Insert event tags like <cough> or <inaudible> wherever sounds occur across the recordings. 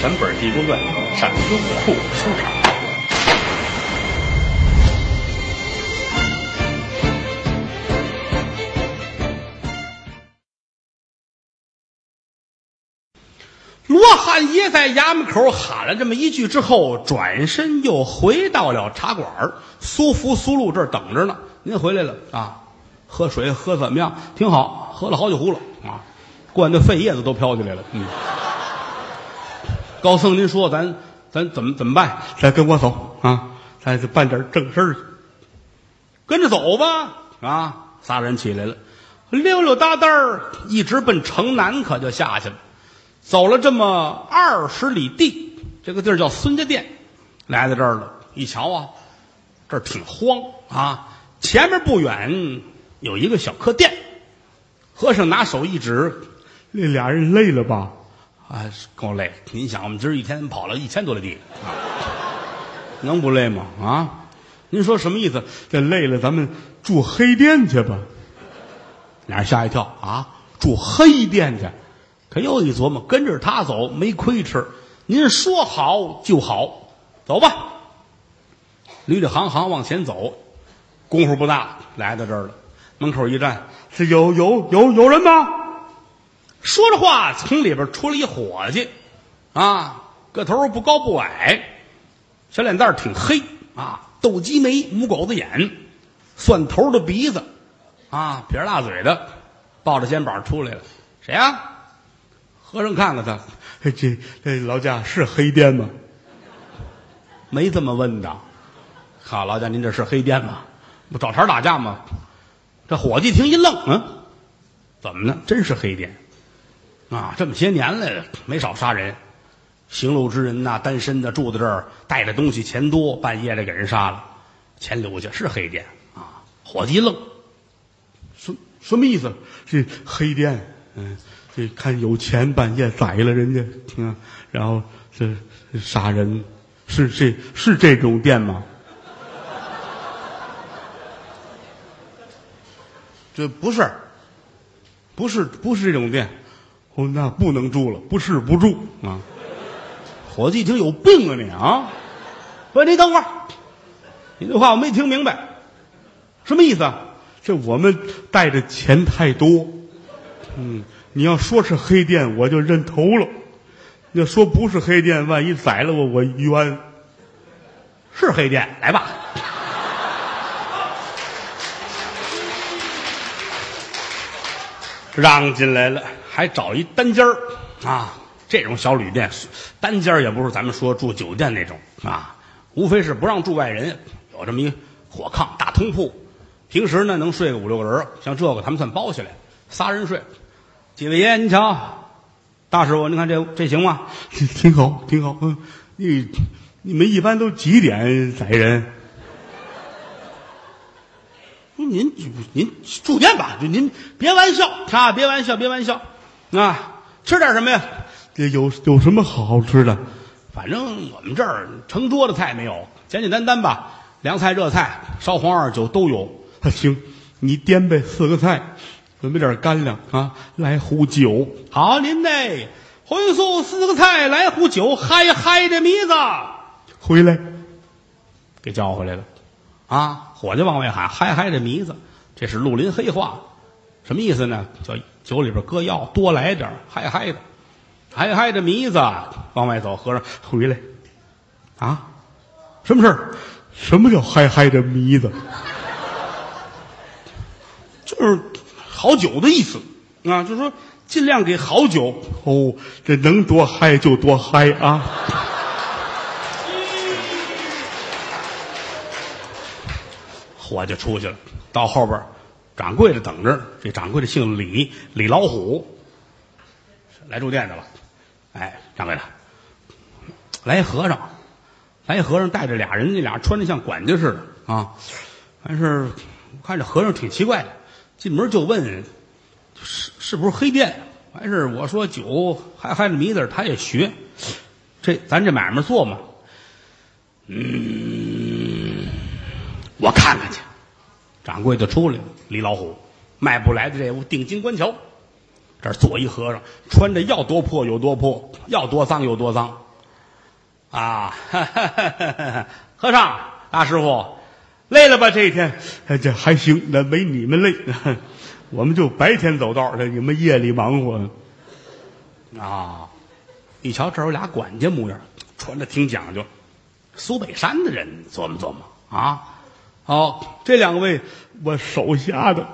全本《地宫传》，上优酷收场。罗汉爷在衙门口喊了这么一句之后，转身又回到了茶馆苏福苏禄这儿等着呢。您回来了啊？喝水喝怎么样？挺好，喝了好几壶了啊，灌的肺叶子都飘起来了。嗯，高僧，您说咱咱怎么怎么办？来跟我走啊！咱办点正事儿去。跟着走吧啊！仨人起来了，溜溜达达儿一直奔城南，可就下去了。走了这么二十里地，这个地儿叫孙家店，来到这儿了，一瞧啊，这儿挺荒啊。前面不远有一个小客店，和尚拿手一指，那俩人累了吧？啊，够累。您想，我们今儿一天跑了一千多里地，啊，能不累吗？啊，您说什么意思？这累了，咱们住黑店去吧。俩人吓一跳啊，住黑店去。可又一琢磨，跟着他走没亏吃。您说好就好，走吧。捋着行行往前走，功夫不大，来到这儿了。门口一站，是有有有有人吗？说着话，从里边出来一伙计，啊，个头不高不矮，小脸蛋挺黑啊，斗鸡眉，母狗子眼，蒜头的鼻子，啊，撇着大嘴的，抱着肩膀出来了。谁呀？和尚看看他，<laughs> 这这老家是黑店吗？没这么问的。好，老家您这是黑店吗？不找茬打架吗？这伙计听一愣，嗯，怎么呢？真是黑店啊！这么些年来没少杀人，行路之人呐，单身的住在这儿，带着东西钱多，半夜的给人杀了，钱留下是黑店啊！伙计一愣，什什么意思？这黑店，嗯。这看有钱，半夜宰了人家，啊，然后这杀人，是这是这种店吗？这不是，不是不是这种店，哦，那不能住了，不是不住啊。伙计一，听有病啊你啊！喂，你等会儿，你这话我没听明白，什么意思啊？这我们带着钱太多，嗯。你要说是黑店，我就认头了；要说不是黑店，万一宰了我，我冤。是黑店，来吧。让进来了，还找一单间儿啊！这种小旅店，单间儿也不是咱们说住酒店那种啊，无非是不让住外人，有这么一火炕大通铺，平时呢能睡个五六个人像这个他们算包下来，仨人睡。几位爷，您瞧，大师傅，您看这这行吗？<laughs> 挺好，挺好。嗯，你你们一般都几点宰人？您您住店吧，就您别玩笑啊，别玩笑，别玩笑啊！吃点什么呀？这有有什么好好吃的？反正我们这儿成桌的菜没有，简简单单吧，凉菜、热菜、烧黄二酒都有。行，你掂呗，四个菜。准备点干粮啊！来壶酒，好，您呢？荤素四个菜，来壶酒，嗨嗨的迷子回来，给叫回来了。啊，伙计往外喊，嗨嗨的迷子，这是绿林黑话，什么意思呢？叫酒里边搁药，多来点嗨嗨的，嗨嗨的迷子往外走。和尚回来，啊，什么事儿？什么叫嗨嗨的迷子？<laughs> 就是。好酒的意思啊，就是说尽量给好酒哦，这能多嗨就多嗨啊！<laughs> 伙计出去了，到后边掌柜的等着。这掌柜的姓李，李老虎，来住店的了。哎，掌柜的，来一和尚，来一和尚带着俩人，那俩穿的像管家似的啊。但是我看这和尚挺奇怪的。进门就问，是是不是黑店？完事我说酒还还着迷子，他也学。这咱这买卖做嘛？嗯，我看看去。掌柜的出来了，李老虎迈步来的这屋，定睛观瞧。这儿坐一和尚，穿着要多破有多破，要多脏有多脏啊，<laughs> 和尚大师傅，累了吧？这一天，这还行，那没你们累。<laughs> 我们就白天走道，这你们夜里忙活。啊，一瞧这有俩管家模样，穿的挺讲究，苏北山的人，琢磨琢磨啊。哦，这两位我手下的，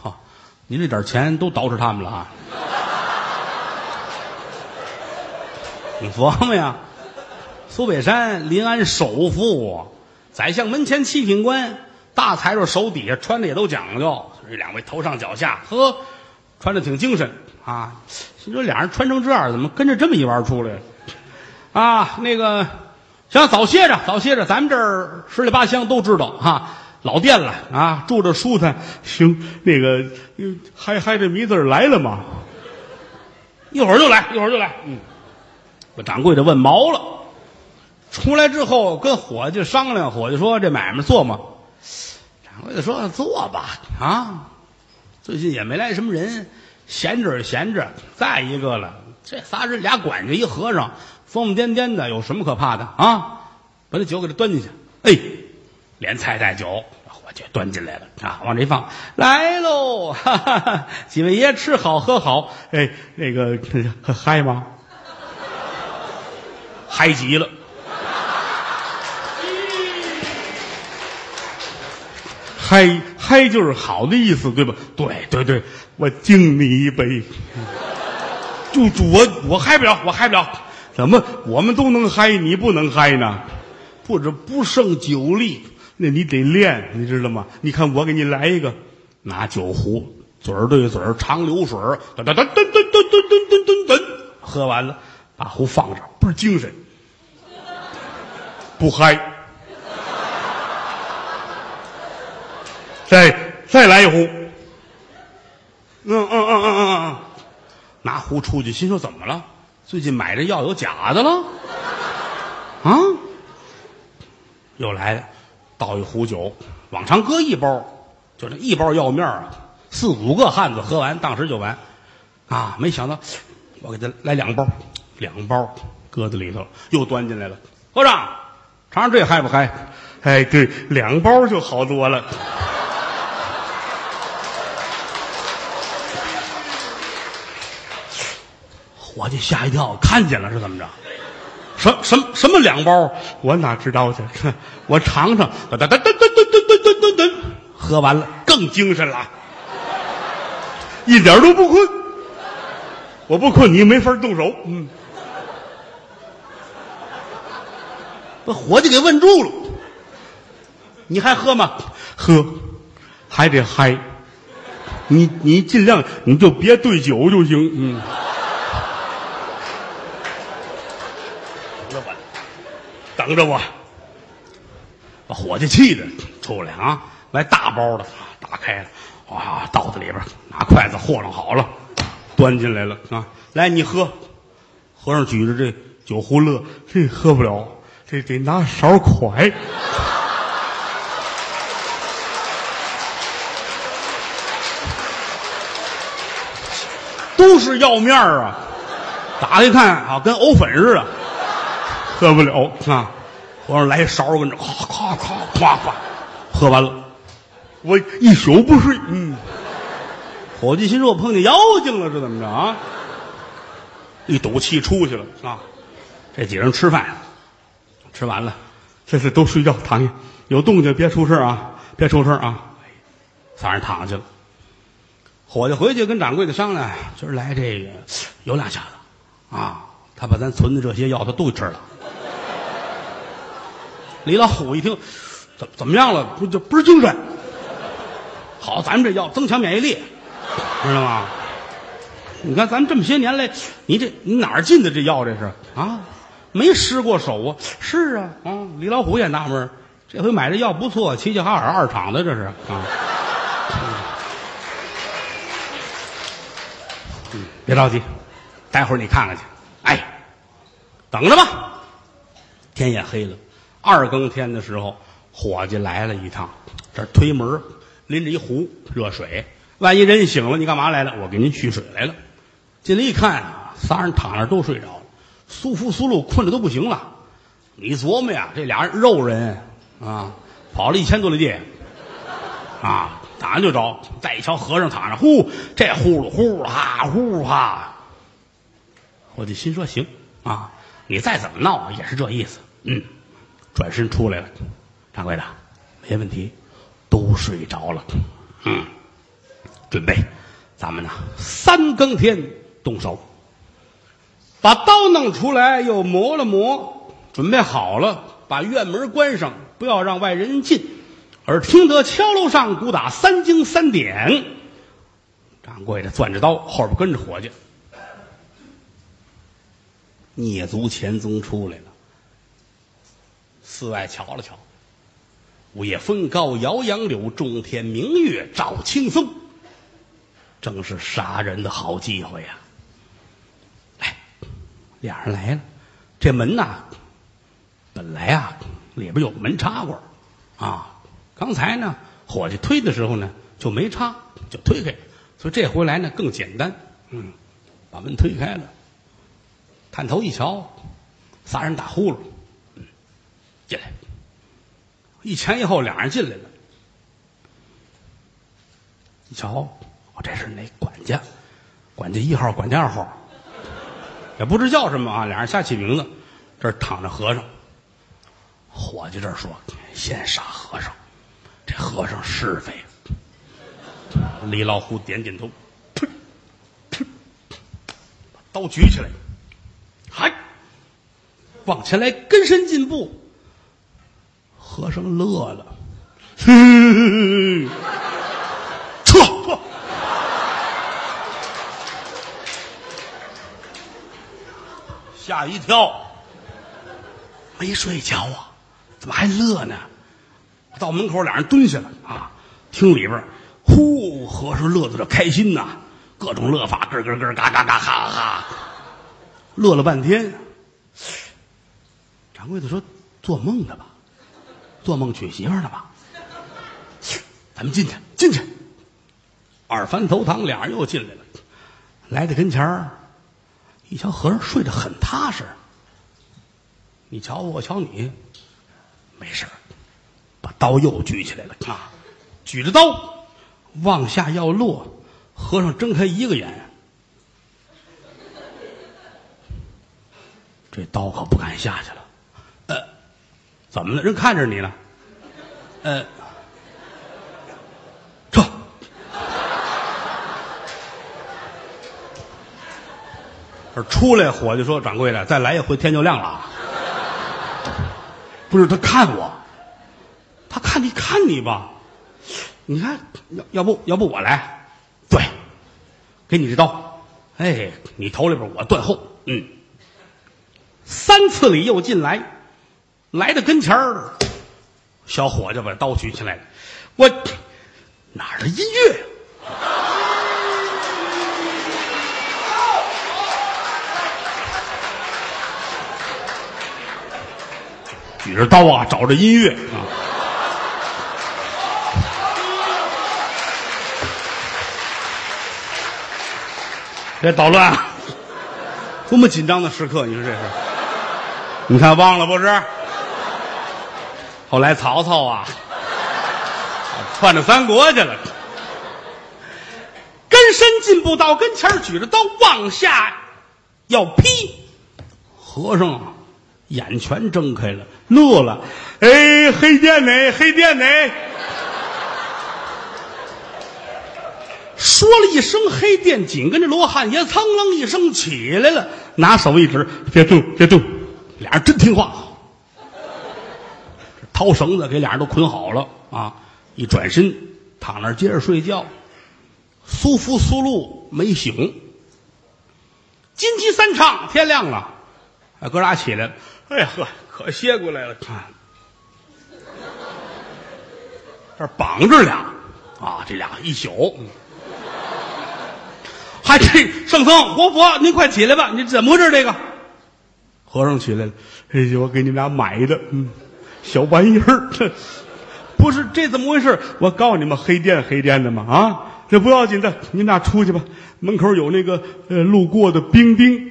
好，您这点钱都捯饬他们了啊。<laughs> 你琢磨呀，苏北山临安首富，宰相门前七品官，大财主手底下穿的也都讲究。这两位头上脚下，呵，穿的挺精神啊。你说俩人穿成这样，怎么跟着这么一玩出来？啊，那个，行，早歇着，早歇着。咱们这儿十里八乡都知道哈，老店了啊，住着舒坦。行，那个嗨嗨这迷字来了吗？一会儿就来，一会儿就来。嗯，这掌柜的问毛了，出来之后跟伙计商量，伙计说这买卖做吗？掌柜的说做吧，啊，最近也没来什么人，闲着是闲着。再一个了，这仨人俩管家一和尚，疯疯癫癫的，有什么可怕的啊？把那酒给他端进去，哎，连菜带酒，伙计端进来了啊，往这一放，来喽，哈哈哈，几位爷吃好喝好，哎，那个嗨吗？嗨极了。嗨嗨就是好的意思，对吧？对对对，我敬你一杯。就主我我嗨不了，我嗨不了。怎么我们都能嗨，你不能嗨呢？不这不胜酒力，那你得练，你知道吗？你看我给你来一个，拿酒壶，嘴儿对嘴儿，长流水儿，噔噔噔噔噔噔噔噔噔噔，喝完了，把壶放这，倍儿精神，不嗨。再再来一壶。嗯嗯嗯嗯嗯嗯，拿壶出去，心说怎么了？最近买这药有假的了？啊？又来了，倒一壶酒，往常搁一包，就这一包药面啊，四五个汉子喝完，当时就完。啊，没想到我给他来两包，两包搁在里头，又端进来了。和尚，尝尝这嗨不嗨？哎，对，两包就好多了。伙计吓一跳，看见了是怎么着？什什么什么两包？我哪知道去？我尝尝，噔噔噔噔噔噔噔噔噔，喝完了更精神了，一点都不困。我不困，你没法动手。嗯，把伙计给问住了。你还喝吗？喝，还得嗨。你你尽量你就别对酒就行。嗯。等着我，把伙计气的出来啊！来大包的，打开了，哇，倒在里边，拿筷子和弄好了，端进来了啊！来，你喝。和尚举着这酒壶乐，这喝不了，这得拿勺蒯。都是要面啊！打开看啊，跟藕粉似的。喝不了啊！和尚来一勺跟着，咔咔咔夸夸，喝完了，我一宿不睡。嗯，伙计心说：“我碰见妖精了，是怎么着啊？”一赌气出去了啊！这几人吃饭，吃完了，这是都睡觉躺下，有动静别出声啊，别出声啊！三人躺下去了。伙计回去跟掌柜的商量，今儿来这个有两下子啊，他把咱存的这些药他都吃了。李老虎一听，怎怎么样了？不就不是精神？好，咱们这药增强免疫力，知道吗？你看咱们这么些年来，你这你哪儿进的这药？这是啊，没失过手啊？是啊，啊，李老虎也纳闷，这回买这药不错，齐齐哈尔二厂的这是啊。别着急，待会儿你看看去。哎，等着吧，天也黑了。二更天的时候，伙计来了一趟，这推门，拎着一壶热水。万一人醒了，你干嘛来了？我给您续水来了。进来一看啊，仨人躺那都睡着了。苏福苏禄困的都不行了。你琢磨呀，这俩肉人啊，跑了一千多里地，啊，打完就找。再一瞧和尚躺着，呼，这呼噜呼哈呼哈。我就心说行啊，你再怎么闹也是这意思。嗯，转身出来了，掌柜的，没问题，都睡着了。嗯，准备，咱们呢三更天动手。把刀弄出来，又磨了磨，准备好了，把院门关上，不要让外人进。而听得敲楼上鼓打三更三点，掌柜的攥着刀，后边跟着伙计。蹑足潜踪出来了。寺外瞧了瞧，午夜风高摇杨柳，中天明月照青松，正是杀人的好机会呀！来，俩人来了，这门呐，本来啊里边有个门插关啊，刚才呢伙计推的时候呢就没插，就推开，所以这回来呢更简单，嗯，把门推开了。探头一瞧，仨人打呼噜，进来。一前一后，俩人进来了。一瞧，我，这是那管家，管家一号，管家二号，也不知叫什么啊，俩人瞎起名字。这儿躺着和尚，伙计这儿说：“先杀和尚，这和尚是非。”李老虎点点头，噗噗，把刀举起来。嗨，往前来，跟身进步。和尚乐了，撤撤，吓一跳，没睡觉啊？怎么还乐呢？到门口，俩人蹲下了啊，听里边，呼，和尚乐的这开心呐，各种乐法，咯咯咯，嘎嘎嘎，哈哈。乐了半天，掌柜的说：“做梦呢吧？做梦娶媳妇呢吧？咱们进去，进去。”二番头堂，俩人又进来了，来到跟前儿，一瞧和尚睡得很踏实。你瞧我，我瞧你，没事把刀又举起来了啊！举着刀往下要落，和尚睁开一个眼。这刀可不敢下去了，怎么了？人看着你呢，呃，撤。这出来，伙计说：“掌柜的，再来一回，天就亮了。”不是他看我，他看你看你吧，你看，要要不要不我来？对，给你这刀，哎，你头里边，我断后，嗯。三次里又进来，来到跟前儿，小伙计把刀举起来了。我哪儿的音乐？举着刀啊，找着音乐啊！别捣乱，多么紧张的时刻！你说这是？你看忘了不是？后来曹操啊，窜到三国去了，跟身进步到跟前举着刀往下要劈，和尚眼全睁开了，乐了，哎，黑店呢？黑店呢？说了一声黑店，紧跟着罗汉爷噌楞一声起来了，拿手一指，别动，别动。俩人真听话，掏绳子给俩人都捆好了啊！一转身躺那接着睡觉。苏福苏禄没醒，金鸡三唱，天亮了，哎，哥俩起来了。哎呀呵，可歇过来了。看，这绑着俩啊，这俩一宿。还这圣僧活佛，您快起来吧！你怎么回事？这个。和尚起来了，哎，我给你们俩买的，嗯，小玩意儿，这 <laughs> 不是这怎么回事？我告诉你们，黑店黑店的嘛，啊，这不要紧的，你俩出去吧。门口有那个呃路过的兵丁，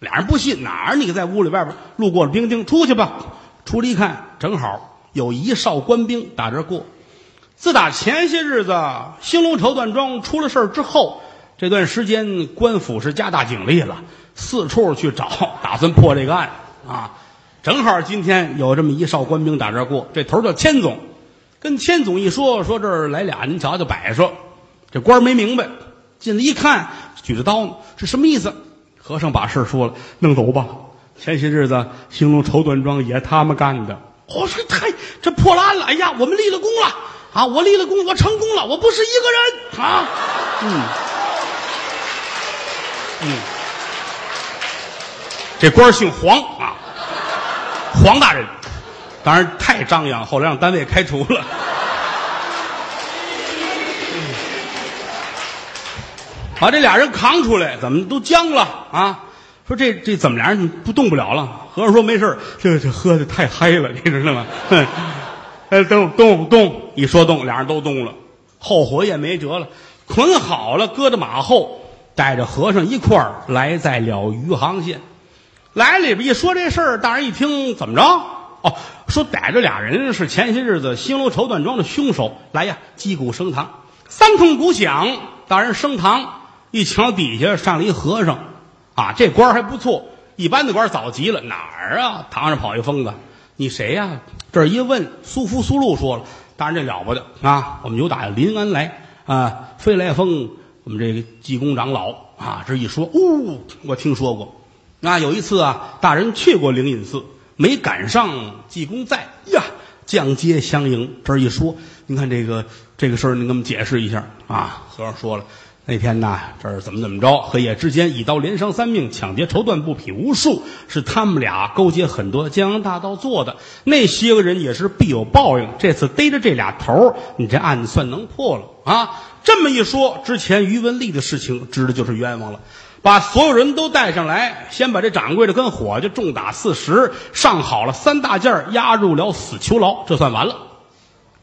俩人不信，哪儿你在屋里外边路过了兵丁，出去吧。出来一看，正好有一哨官兵打这过。自打前些日子兴隆绸缎庄出了事儿之后，这段时间官府是加大警力了，四处去找，打算破这个案啊。正好今天有这么一哨官兵打这过，这头叫千总，跟千总一说，说这儿来俩，您瞧瞧摆设。这官没明白，进来一看，举着刀呢，这什么意思？和尚把事说了，弄走吧。前些日子兴隆绸缎庄也他们干的。我说太这破烂了！哎呀，我们立了功了啊！我立了功，我成功了，我不是一个人啊！嗯嗯，这官姓黄啊，黄大人，当然太张扬，后来让单位开除了。把这俩人扛出来，怎么都僵了啊？说这这怎么俩人不动不了了？和尚说没事这这喝的太嗨了，你知道吗？哼，<laughs> 哎，动动动，一说动，俩人都动了，后悔也没辙了，捆好了，搁在马后，带着和尚一块儿来在了余杭县。来里边一说这事儿，大人一听怎么着？哦，说逮着俩人是前些日子兴隆绸缎庄的凶手。来呀，击鼓升堂，三通鼓响，大人升堂。一瞧底下上了一和尚，啊，这官还不错。一般的官早急了，哪儿啊？堂上跑一疯子，你谁呀、这一问，苏福苏禄说了，大人这了不得啊！我们有打临安来啊，飞来峰，我们这个济公长老啊，这一说，哦，我听说过。啊，有一次啊，大人去过灵隐寺，没赶上济公在呀，降阶相迎。这一说，您看这个这个事儿，您给我们解释一下啊。和尚说了。那天呐，这儿怎么怎么着？黑夜之间，一刀连伤三命，抢劫绸缎布匹无数，是他们俩勾结很多江洋大盗做的。那些个人也是必有报应。这次逮着这俩头，你这案子算能破了啊！这么一说，之前于文丽的事情，知道就是冤枉了。把所有人都带上来，先把这掌柜的跟伙计重打四十，上好了三大件儿押入了死囚牢，这算完了。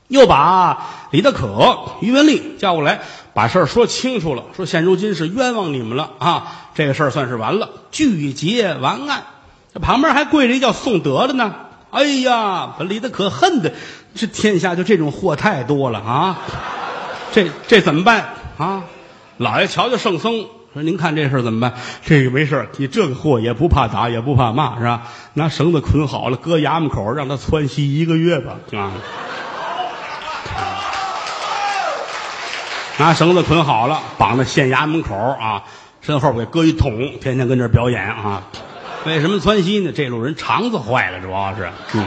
又把李德可、于文丽叫过来，把事儿说清楚了。说现如今是冤枉你们了啊！这个事儿算是完了，拒结完案。这旁边还跪着一叫宋德的呢。哎呀，把李德可恨的，这天下就这种货太多了啊！这这怎么办啊？老爷瞧瞧圣僧说：“您看这事怎么办？这个没事你这个货也不怕打，也不怕骂，是吧？拿绳子捆好了，搁衙门口，让他窜稀一个月吧，啊！<laughs> 拿绳子捆好了，绑在县衙门口啊，身后给搁一桶，天天跟这表演啊。为什么窜稀呢？这路人肠子坏了，主要是嗯。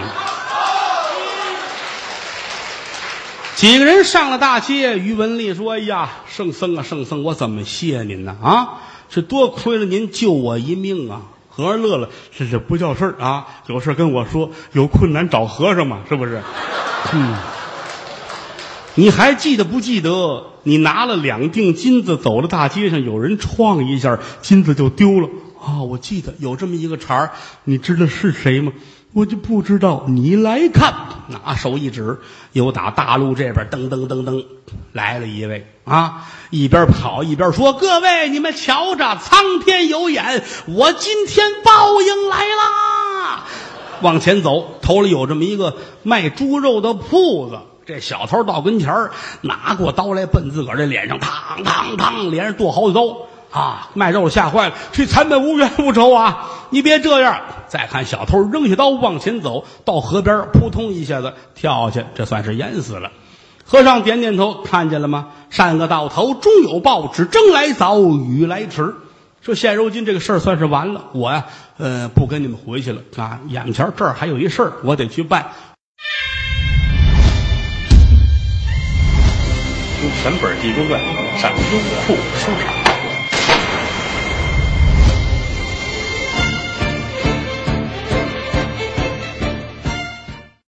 几个人上了大街，于文丽说：“哎呀，圣僧啊，圣僧，我怎么谢您呢？啊，这多亏了您救我一命啊！”和尚乐了：“这这不叫事儿啊，有事跟我说，有困难找和尚嘛，是不是？”嗯。你还记得不记得？你拿了两锭金子走到大街上，有人撞一下，金子就丢了啊！我记得有这么一个茬儿，你知道是谁吗？我就不知道。你来看，拿手一指，有打大陆这边噔噔噔噔来了一位啊！一边跑一边说：“各位，你们瞧着，苍天有眼，我今天报应来啦！”往前走，头里有这么一个卖猪肉的铺子。这小偷到跟前儿，拿过刀来，奔自个儿这脸上，嘡嘡嘡，连着剁好几刀啊！卖肉吓坏了，去残本无冤无仇啊！你别这样。再看小偷扔下刀往前走，到河边，扑通一下子跳下去，这算是淹死了。和尚点点头，看见了吗？善恶到头终有报，只争来早，雨来迟。说现如今这个事儿算是完了，我呀，呃，不跟你们回去了啊！眼前这儿还有一事儿，我得去办。全本《济公传》上优酷收场。